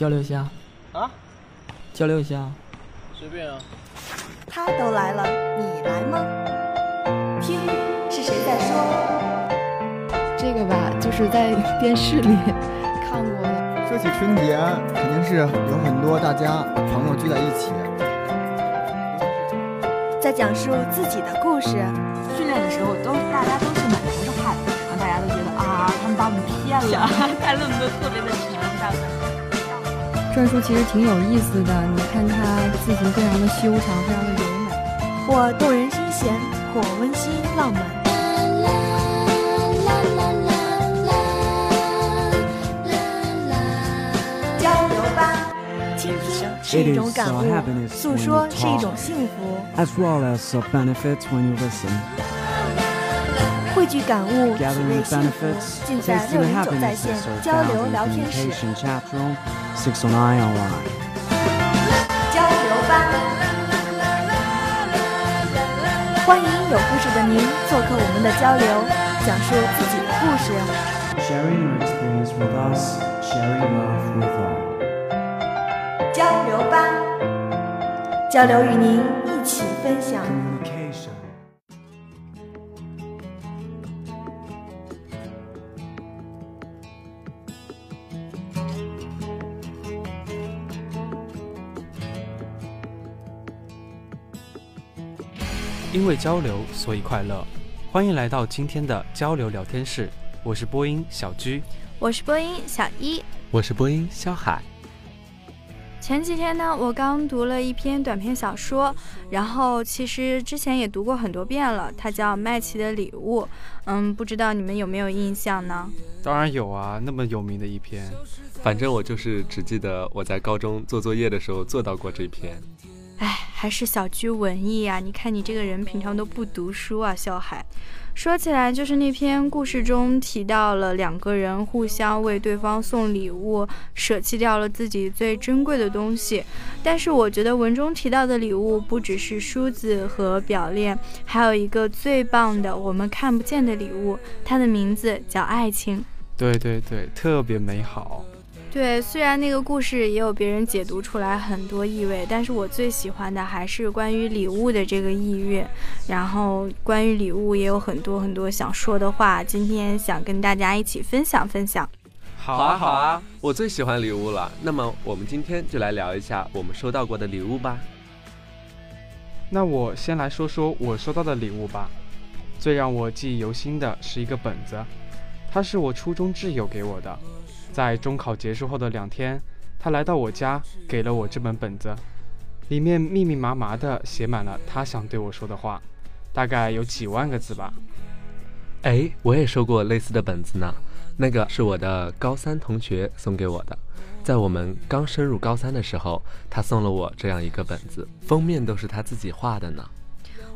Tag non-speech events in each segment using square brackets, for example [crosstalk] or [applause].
交流一下啊，交流一下，随便啊。他都来了，你来吗？听，是谁在说？这个吧，就是在电视里 [laughs] 看过的。说起春节，肯定是有很多大家朋友聚在一起，在讲述自己的故事。训练的时候都大家都是满头是汗，然后大家都觉得啊，他们把我们骗了，带了那么多特别的沉，大部篆书其实挺有意思的，你看它字形非常的修长，非常的柔美，或动人心弦，或温馨浪漫。交流吧，倾听是一种感悟，诉说是一种幸福。as well as benefits when you listen. 汇聚感悟，体味幸福，尽在六零九在线交流聊天室。communication chat room, 609 online. 交流吧，欢迎有故事的您做客我们的交流，讲述自己的故事。Sharing your experience with us, sharing love with all. 交流吧，交流与您因为交流，所以快乐。欢迎来到今天的交流聊天室，我是播音小居，我是播音小一。我是播音肖海。前几天呢，我刚读了一篇短篇小说，然后其实之前也读过很多遍了，它叫《麦琪的礼物》。嗯，不知道你们有没有印象呢？当然有啊，那么有名的一篇。反正我就是只记得我在高中做作业的时候做到过这篇。哎，还是小居文艺啊！你看你这个人平常都不读书啊，小海。说起来，就是那篇故事中提到了两个人互相为对方送礼物，舍弃掉了自己最珍贵的东西。但是我觉得文中提到的礼物不只是梳子和表链，还有一个最棒的我们看不见的礼物，它的名字叫爱情。对对对，特别美好。对，虽然那个故事也有别人解读出来很多意味，但是我最喜欢的还是关于礼物的这个意蕴。然后关于礼物也有很多很多想说的话，今天想跟大家一起分享分享。好啊好啊，我最喜欢礼物了。那么我们今天就来聊一下我们收到过的礼物吧。那我先来说说我收到的礼物吧。最让我记忆犹新的是一个本子，它是我初中挚友给我的。在中考结束后的两天，他来到我家，给了我这本本子，里面密密麻麻的写满了他想对我说的话，大概有几万个字吧。哎，我也收过类似的本子呢，那个是我的高三同学送给我的，在我们刚升入高三的时候，他送了我这样一个本子，封面都是他自己画的呢。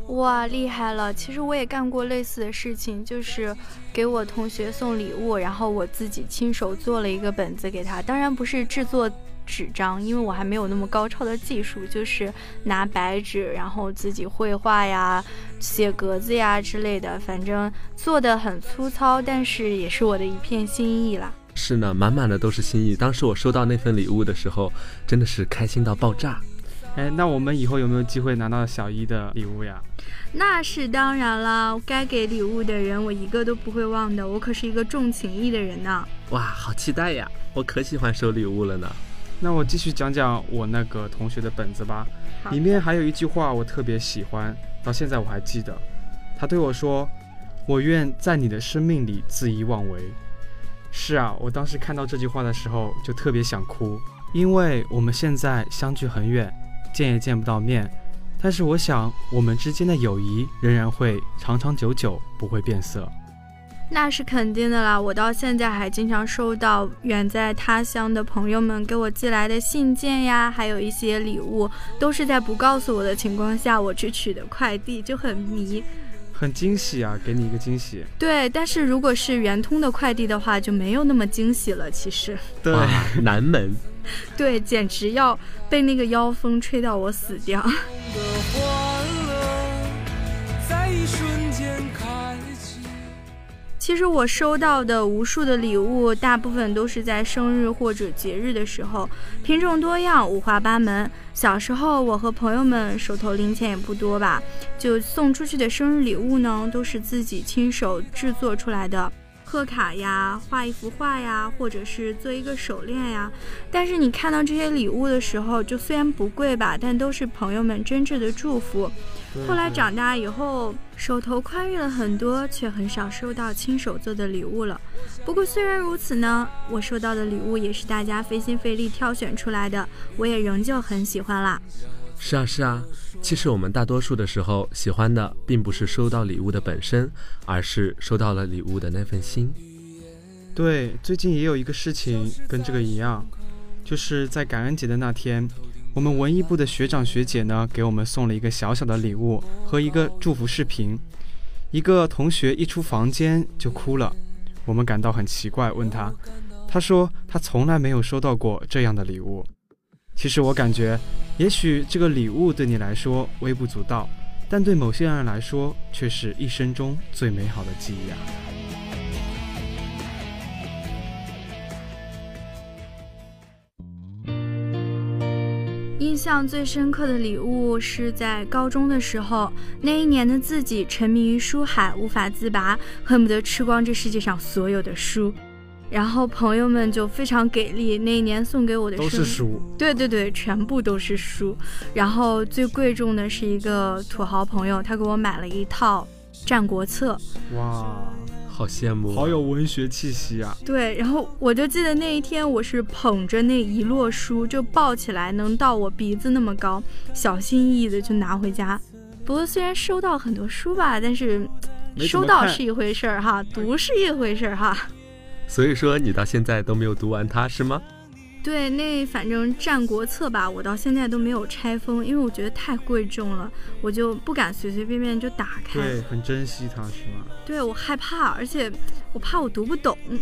哇，厉害了！其实我也干过类似的事情，就是给我同学送礼物，然后我自己亲手做了一个本子给他。当然不是制作纸张，因为我还没有那么高超的技术，就是拿白纸，然后自己绘画呀、写格子呀之类的，反正做的很粗糙，但是也是我的一片心意啦。是呢，满满的都是心意。当时我收到那份礼物的时候，真的是开心到爆炸。哎，那我们以后有没有机会拿到小一的礼物呀？那是当然啦，该给礼物的人我一个都不会忘的，我可是一个重情义的人呢。哇，好期待呀！我可喜欢收礼物了呢。那我继续讲讲我那个同学的本子吧，里面还有一句话我特别喜欢，到现在我还记得。他对我说：“我愿在你的生命里恣意妄为。”是啊，我当时看到这句话的时候就特别想哭，因为我们现在相距很远。见也见不到面，但是我想我们之间的友谊仍然会长长久久，不会变色。那是肯定的啦，我到现在还经常收到远在他乡的朋友们给我寄来的信件呀，还有一些礼物，都是在不告诉我的情况下我去取的快递，就很迷。很惊喜啊，给你一个惊喜。对，但是如果是圆通的快递的话，就没有那么惊喜了。其实，对，[laughs] 南门。[laughs] 对，简直要被那个妖风吹到我死掉。其实我收到的无数的礼物，大部分都是在生日或者节日的时候，品种多样，五花八门。小时候，我和朋友们手头零钱也不多吧，就送出去的生日礼物呢，都是自己亲手制作出来的。贺卡呀，画一幅画呀，或者是做一个手链呀。但是你看到这些礼物的时候，就虽然不贵吧，但都是朋友们真挚的祝福。后来长大以后，手头宽裕了很多，却很少收到亲手做的礼物了。不过虽然如此呢，我收到的礼物也是大家费心费力挑选出来的，我也仍旧很喜欢啦。是啊，是啊。其实我们大多数的时候喜欢的，并不是收到礼物的本身，而是收到了礼物的那份心。对，最近也有一个事情跟这个一样，就是在感恩节的那天，我们文艺部的学长学姐呢，给我们送了一个小小的礼物和一个祝福视频。一个同学一出房间就哭了，我们感到很奇怪，问他，他说他从来没有收到过这样的礼物。其实我感觉。也许这个礼物对你来说微不足道，但对某些人来说却是一生中最美好的记忆啊！印象最深刻的礼物是在高中的时候，那一年的自己沉迷于书海，无法自拔，恨不得吃光这世界上所有的书。然后朋友们就非常给力，那一年送给我的都是书，对对对，全部都是书。然后最贵重的是一个土豪朋友，他给我买了一套《战国策》。哇，好羡慕，好有文学气息啊！对，然后我就记得那一天，我是捧着那一摞书，就抱起来能到我鼻子那么高，小心翼翼的就拿回家。不过虽然收到很多书吧，但是收到是一回事儿哈，读是一回事儿哈。所以说你到现在都没有读完它是吗？对，那反正《战国策》吧，我到现在都没有拆封，因为我觉得太贵重了，我就不敢随随便便就打开。对，很珍惜它是吗？对，我害怕，而且我怕我读不懂。[laughs] [laughs]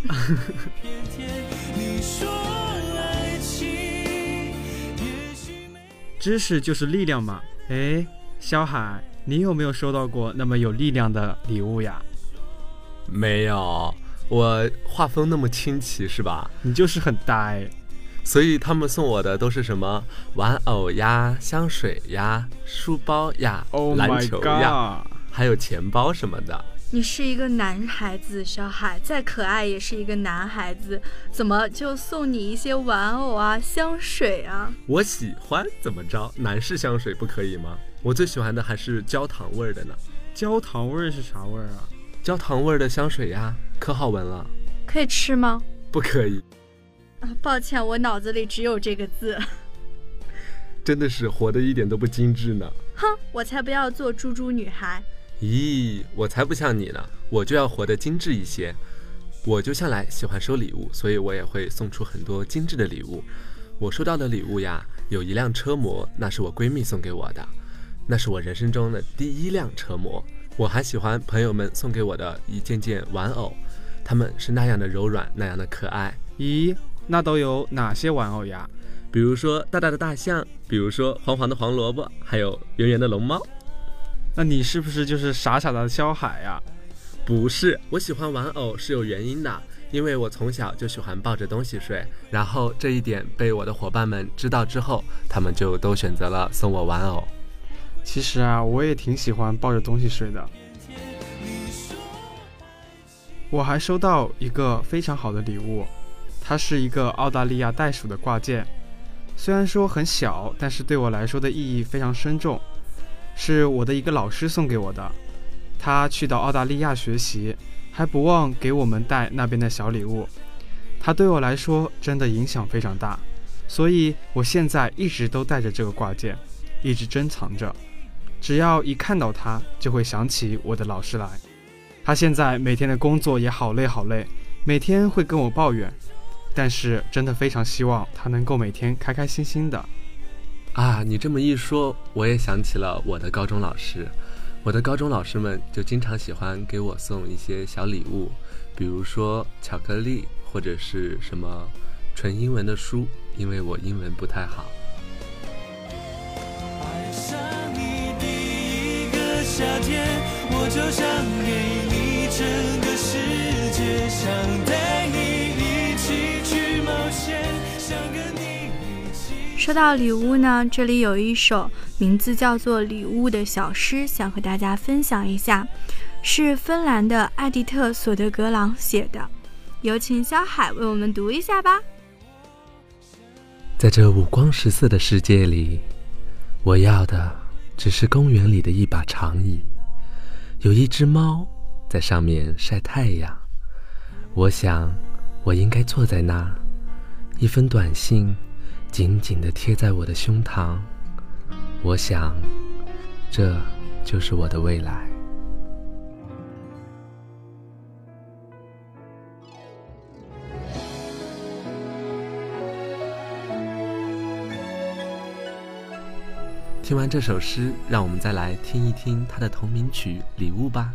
知识就是力量嘛。哎，小海，你有没有收到过那么有力量的礼物呀？没有。我画风那么清奇是吧？你就是很呆，所以他们送我的都是什么玩偶呀、香水呀、书包呀、篮球呀，还有钱包什么的。你是一个男孩子，小海再可爱也是一个男孩子，怎么就送你一些玩偶啊、香水啊？我喜欢怎么着？男士香水不可以吗？我最喜欢的还是焦糖味的呢。焦糖味是啥味儿啊？焦糖味的香水呀。可好闻了，可以吃吗？不可以。啊，抱歉，我脑子里只有这个字。[laughs] 真的是活得一点都不精致呢。哼，我才不要做猪猪女孩。咦，我才不像你呢，我就要活得精致一些。我就向来喜欢收礼物，所以我也会送出很多精致的礼物。我收到的礼物呀，有一辆车模，那是我闺蜜送给我的，那是我人生中的第一辆车模。我还喜欢朋友们送给我的一件件玩偶，他们是那样的柔软，那样的可爱。咦，那都有哪些玩偶呀？比如说大大的大象，比如说黄黄的黄萝卜，还有圆圆的龙猫。那你是不是就是傻傻的肖海呀？不是，我喜欢玩偶是有原因的，因为我从小就喜欢抱着东西睡，然后这一点被我的伙伴们知道之后，他们就都选择了送我玩偶。其实啊，我也挺喜欢抱着东西睡的。我还收到一个非常好的礼物，它是一个澳大利亚袋鼠的挂件。虽然说很小，但是对我来说的意义非常深重。是我的一个老师送给我的，他去到澳大利亚学习，还不忘给我们带那边的小礼物。他对我来说真的影响非常大，所以我现在一直都带着这个挂件，一直珍藏着。只要一看到它，就会想起我的老师来。他现在每天的工作也好累好累，每天会跟我抱怨，但是真的非常希望他能够每天开开心心的。啊，你这么一说，我也想起了我的高中老师。我的高中老师们就经常喜欢给我送一些小礼物，比如说巧克力或者是什么纯英文的书，因为我英文不太好。爱上你第一个夏天，我就想给你整个世界想带你一起去冒险想跟你一起说到礼物呢这里有一首名字叫做礼物的小诗想和大家分享一下是芬兰的艾迪特索德格朗写的有请肖海为我们读一下吧。在这五光十色的世界里我要的只是公园里的一把长椅有一只猫在上面晒太阳。我想，我应该坐在那，一封短信。紧紧地贴在我的胸膛，我想，这就是我的未来。听完这首诗，让我们再来听一听他的同名曲《礼物》吧。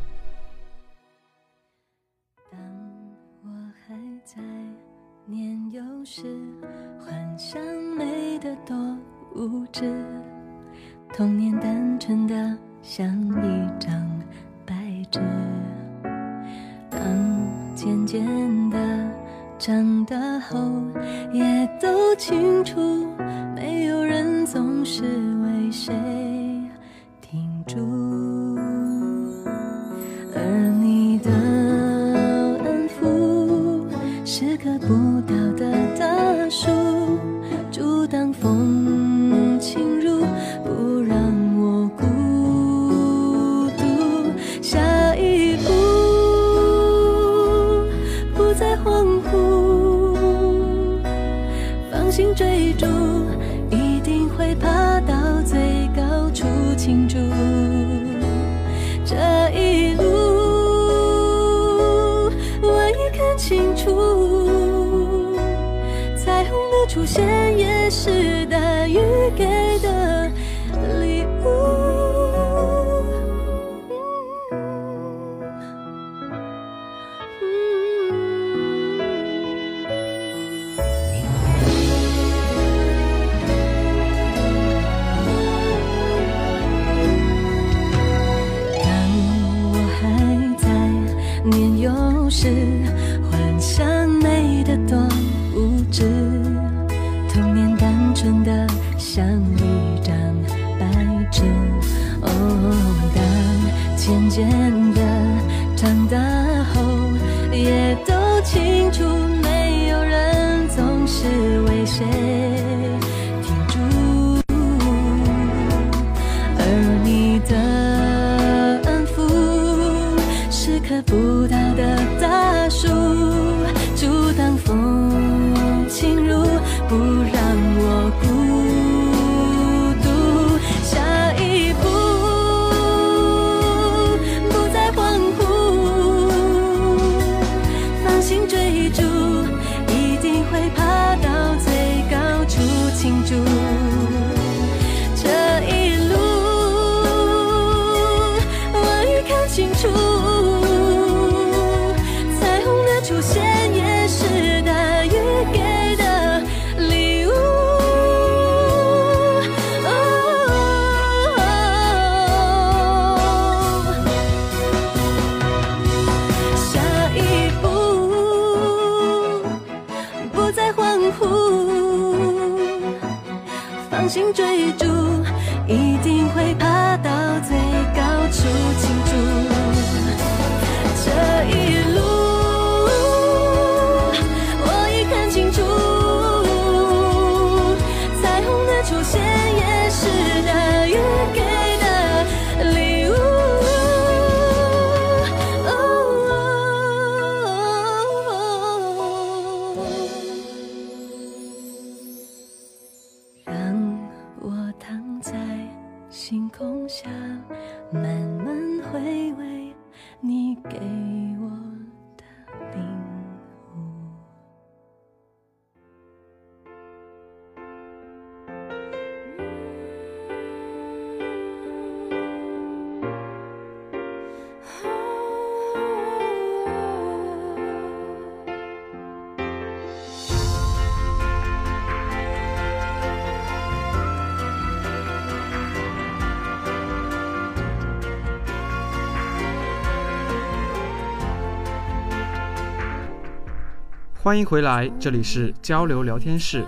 欢迎回来，这里是交流聊天室。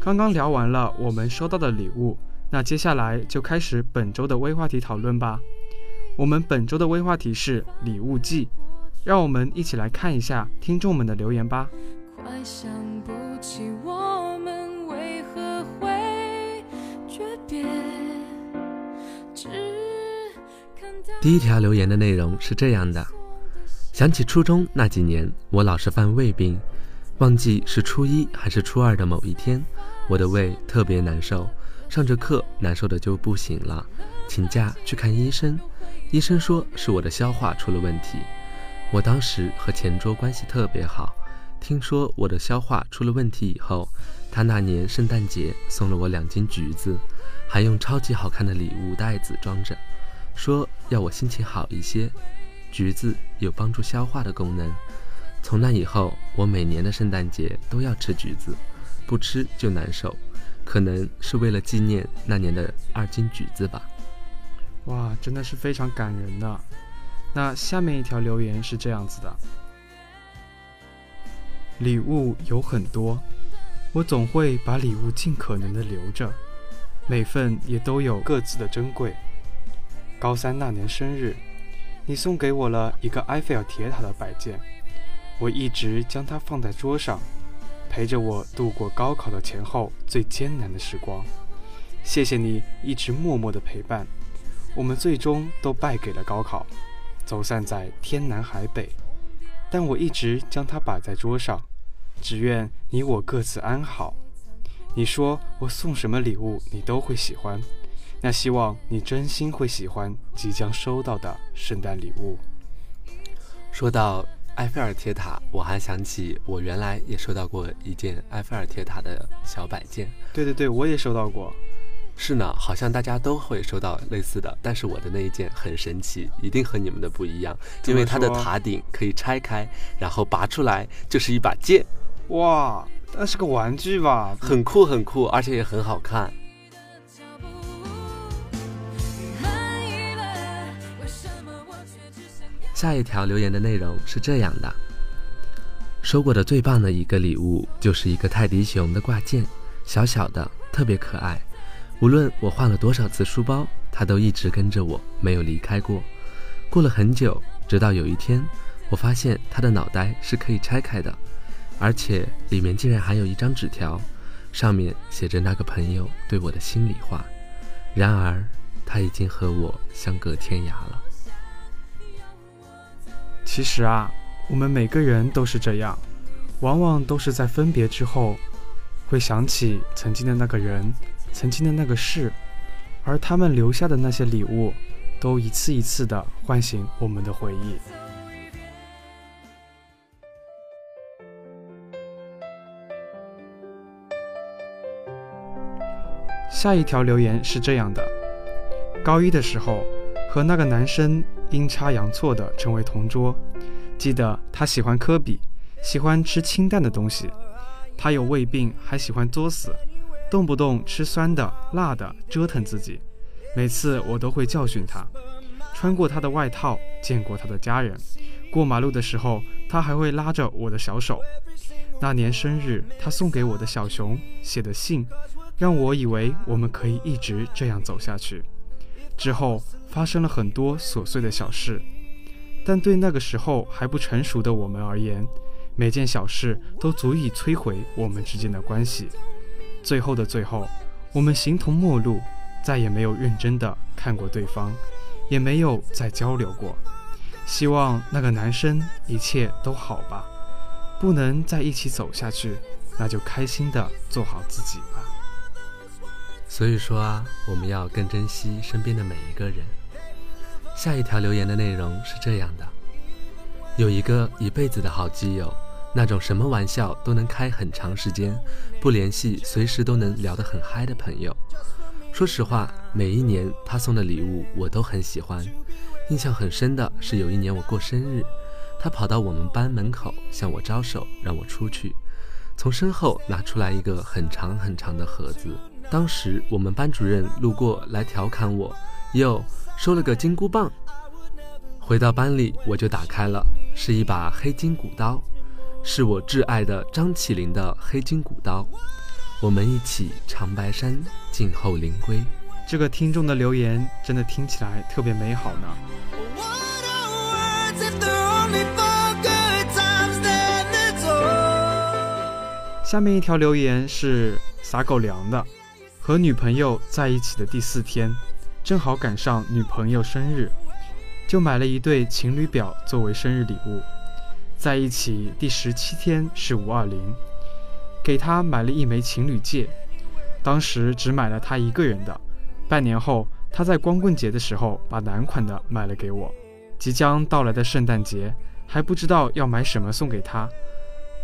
刚刚聊完了我们收到的礼物，那接下来就开始本周的微话题讨论吧。我们本周的微话题是礼物季，让我们一起来看一下听众们的留言吧。快想不起我们为何会诀别。第一条留言的内容是这样的：想起初中那几年，我老是犯胃病，忘记是初一还是初二的某一天，我的胃特别难受，上着课难受的就不行了，请假去看医生。医生说是我的消化出了问题。我当时和前桌关系特别好，听说我的消化出了问题以后，他那年圣诞节送了我两斤橘子，还用超级好看的礼物袋子装着，说要我心情好一些。橘子有帮助消化的功能。从那以后，我每年的圣诞节都要吃橘子，不吃就难受。可能是为了纪念那年的二斤橘子吧。哇，真的是非常感人的。那下面一条留言是这样子的：礼物有很多，我总会把礼物尽可能的留着，每份也都有各自的珍贵。高三那年生日，你送给我了一个埃菲尔铁塔的摆件，我一直将它放在桌上，陪着我度过高考的前后最艰难的时光。谢谢你一直默默的陪伴。我们最终都败给了高考，走散在天南海北。但我一直将它摆在桌上，只愿你我各自安好。你说我送什么礼物你都会喜欢，那希望你真心会喜欢即将收到的圣诞礼物。说到埃菲尔铁塔，我还想起我原来也收到过一件埃菲尔铁塔的小摆件。对对对，我也收到过。是呢，好像大家都会收到类似的，但是我的那一件很神奇，一定和你们的不一样，因为它的塔顶可以拆开，然后拔出来就是一把剑。哇，那是个玩具吧？很酷很酷，而且也很好看。下一条留言的内容是这样的：收过的最棒的一个礼物就是一个泰迪熊的挂件，小小的，特别可爱。无论我换了多少次书包，它都一直跟着我，没有离开过。过了很久，直到有一天，我发现它的脑袋是可以拆开的，而且里面竟然还有一张纸条，上面写着那个朋友对我的心里话。然而，他已经和我相隔天涯了。其实啊，我们每个人都是这样，往往都是在分别之后，会想起曾经的那个人。曾经的那个事，而他们留下的那些礼物，都一次一次的唤醒我们的回忆。下一条留言是这样的：高一的时候，和那个男生阴差阳错的成为同桌。记得他喜欢科比，喜欢吃清淡的东西。他有胃病，还喜欢作死。动不动吃酸的、辣的，折腾自己。每次我都会教训他。穿过他的外套，见过他的家人。过马路的时候，他还会拉着我的小手。那年生日，他送给我的小熊写的信，让我以为我们可以一直这样走下去。之后发生了很多琐碎的小事，但对那个时候还不成熟的我们而言，每件小事都足以摧毁我们之间的关系。最后的最后，我们形同陌路，再也没有认真的看过对方，也没有再交流过。希望那个男生一切都好吧。不能在一起走下去，那就开心的做好自己吧。所以说啊，我们要更珍惜身边的每一个人。下一条留言的内容是这样的：有一个一辈子的好基友。那种什么玩笑都能开很长时间，不联系随时都能聊得很嗨的朋友。说实话，每一年他送的礼物我都很喜欢。印象很深的是有一年我过生日，他跑到我们班门口向我招手，让我出去，从身后拿出来一个很长很长的盒子。当时我们班主任路过来调侃我，哟，收了个金箍棒。回到班里我就打开了，是一把黑金骨刀。是我挚爱的张起灵的黑金骨刀，我们一起长白山，静候灵归。这个听众的留言真的听起来特别美好呢。下面一条留言是撒狗粮的，和女朋友在一起的第四天，正好赶上女朋友生日，就买了一对情侣表作为生日礼物。在一起第十七天是五二零。给他买了一枚情侣戒，当时只买了他一个人的。半年后，他在光棍节的时候把男款的买了给我。即将到来的圣诞节，还不知道要买什么送给他。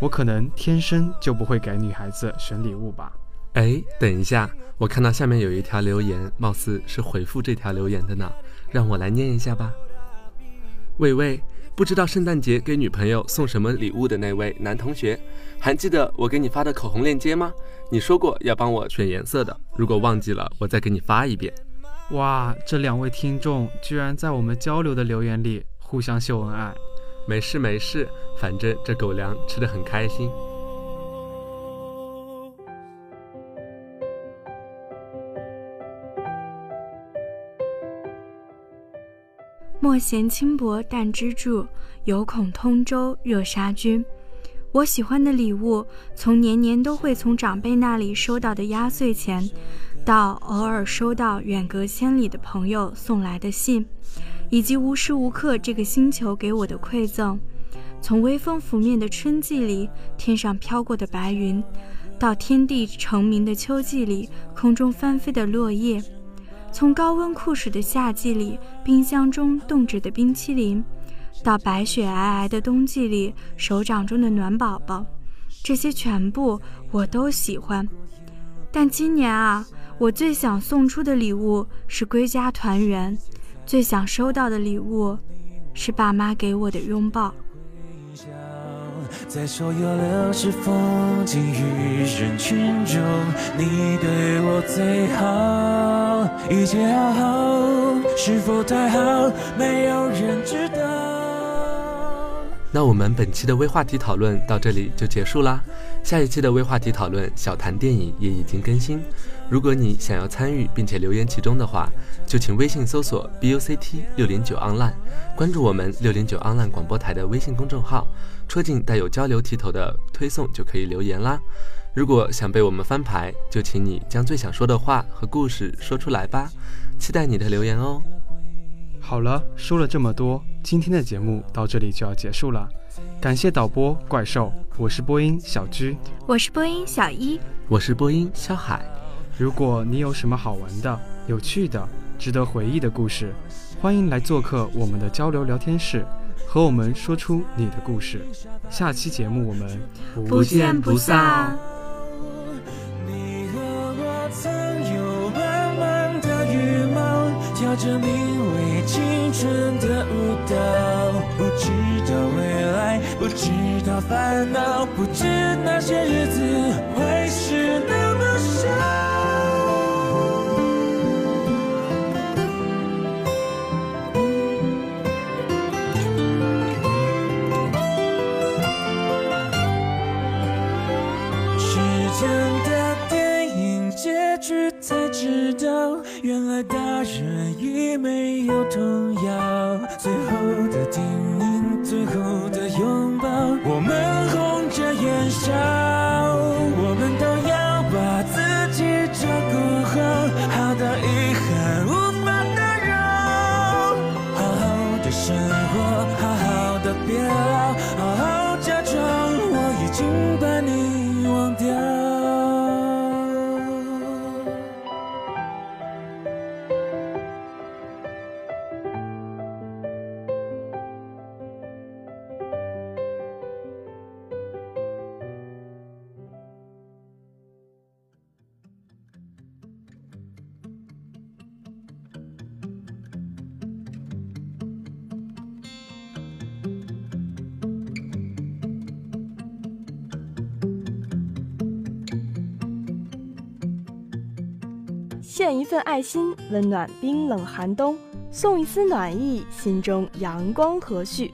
我可能天生就不会给女孩子选礼物吧。哎，等一下，我看到下面有一条留言，貌似是回复这条留言的呢，让我来念一下吧。喂喂。不知道圣诞节给女朋友送什么礼物的那位男同学，还记得我给你发的口红链接吗？你说过要帮我选颜色的，如果忘记了，我再给你发一遍。哇，这两位听众居然在我们交流的留言里互相秀恩爱。没事没事，反正这狗粮吃的很开心。莫嫌轻薄淡支柱，有恐通州热杀君。我喜欢的礼物，从年年都会从长辈那里收到的压岁钱，到偶尔收到远隔千里的朋友送来的信，以及无时无刻这个星球给我的馈赠，从微风拂面的春季里天上飘过的白云，到天地成名的秋季里空中翻飞的落叶。从高温酷暑的夏季里，冰箱中冻着的冰淇淋，到白雪皑皑的冬季里，手掌中的暖宝宝，这些全部我都喜欢。但今年啊，我最想送出的礼物是归家团圆，最想收到的礼物是爸妈给我的拥抱。在所有流逝风景与人群中，你对我最好，一切好好，是否太好？没有人知道。那我们本期的微话题讨论到这里就结束啦。下一期的微话题讨论小谈电影也已经更新，如果你想要参与并且留言其中的话，就请微信搜索 b u c t 六零九 online，关注我们六零九 online 广播台的微信公众号。戳进带有交流题头的推送就可以留言啦。如果想被我们翻牌，就请你将最想说的话和故事说出来吧。期待你的留言哦。好了，说了这么多，今天的节目到这里就要结束了。感谢导播怪兽，我是播音小居，我是播音小一，我是播音肖海。如果你有什么好玩的、有趣的、值得回忆的故事，欢迎来做客我们的交流聊天室。和我们说出你的故事，下期节目我们不见不散。你和我曾有满满的羽毛，跳着名为青春的舞蹈，不知道未来，不知道烦恼，不知那些日子会是那么少。知道原来大人已没有童谣，最后的叮咛，最后的拥抱，我们红着眼笑，一份爱心，温暖冰冷寒冬；送一丝暖意，心中阳光和煦。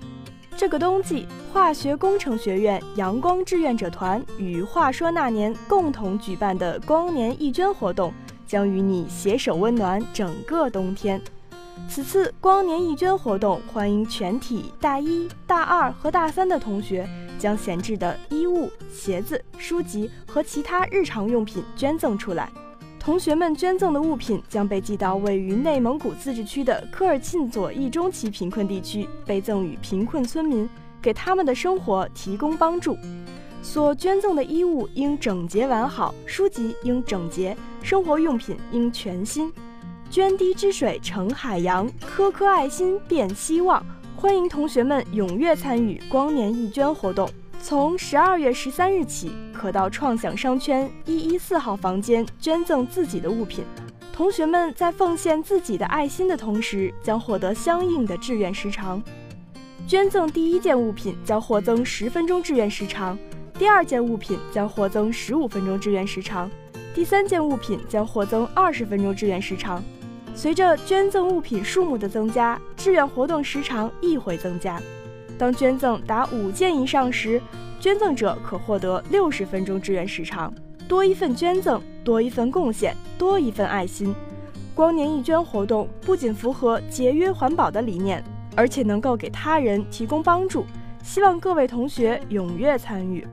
这个冬季，化学工程学院阳光志愿者团与话说那年共同举办的光年义捐活动，将与你携手温暖整个冬天。此次光年义捐活动，欢迎全体大一、大二和大三的同学将闲置的衣物、鞋子、书籍和其他日常用品捐赠出来。同学们捐赠的物品将被寄到位于内蒙古自治区的科尔沁左翼中旗贫困地区，被赠予贫困村民，给他们的生活提供帮助。所捐赠的衣物应整洁完好，书籍应整洁，生活用品应全新。涓滴之水成海洋，颗颗爱心变希望。欢迎同学们踊跃参与光年义捐活动。从十二月十三日起，可到创想商圈一一四号房间捐赠自己的物品。同学们在奉献自己的爱心的同时，将获得相应的志愿时长。捐赠第一件物品将获增十分钟志愿时长，第二件物品将获增十五分钟志愿时长，第三件物品将获增二十分钟志愿时长。随着捐赠物品数目的增加，志愿活动时长亦会增加。当捐赠达五件以上时，捐赠者可获得六十分钟志愿时长。多一份捐赠，多一份贡献，多一份爱心。光年义捐活动不仅符合节约环保的理念，而且能够给他人提供帮助。希望各位同学踊跃参与。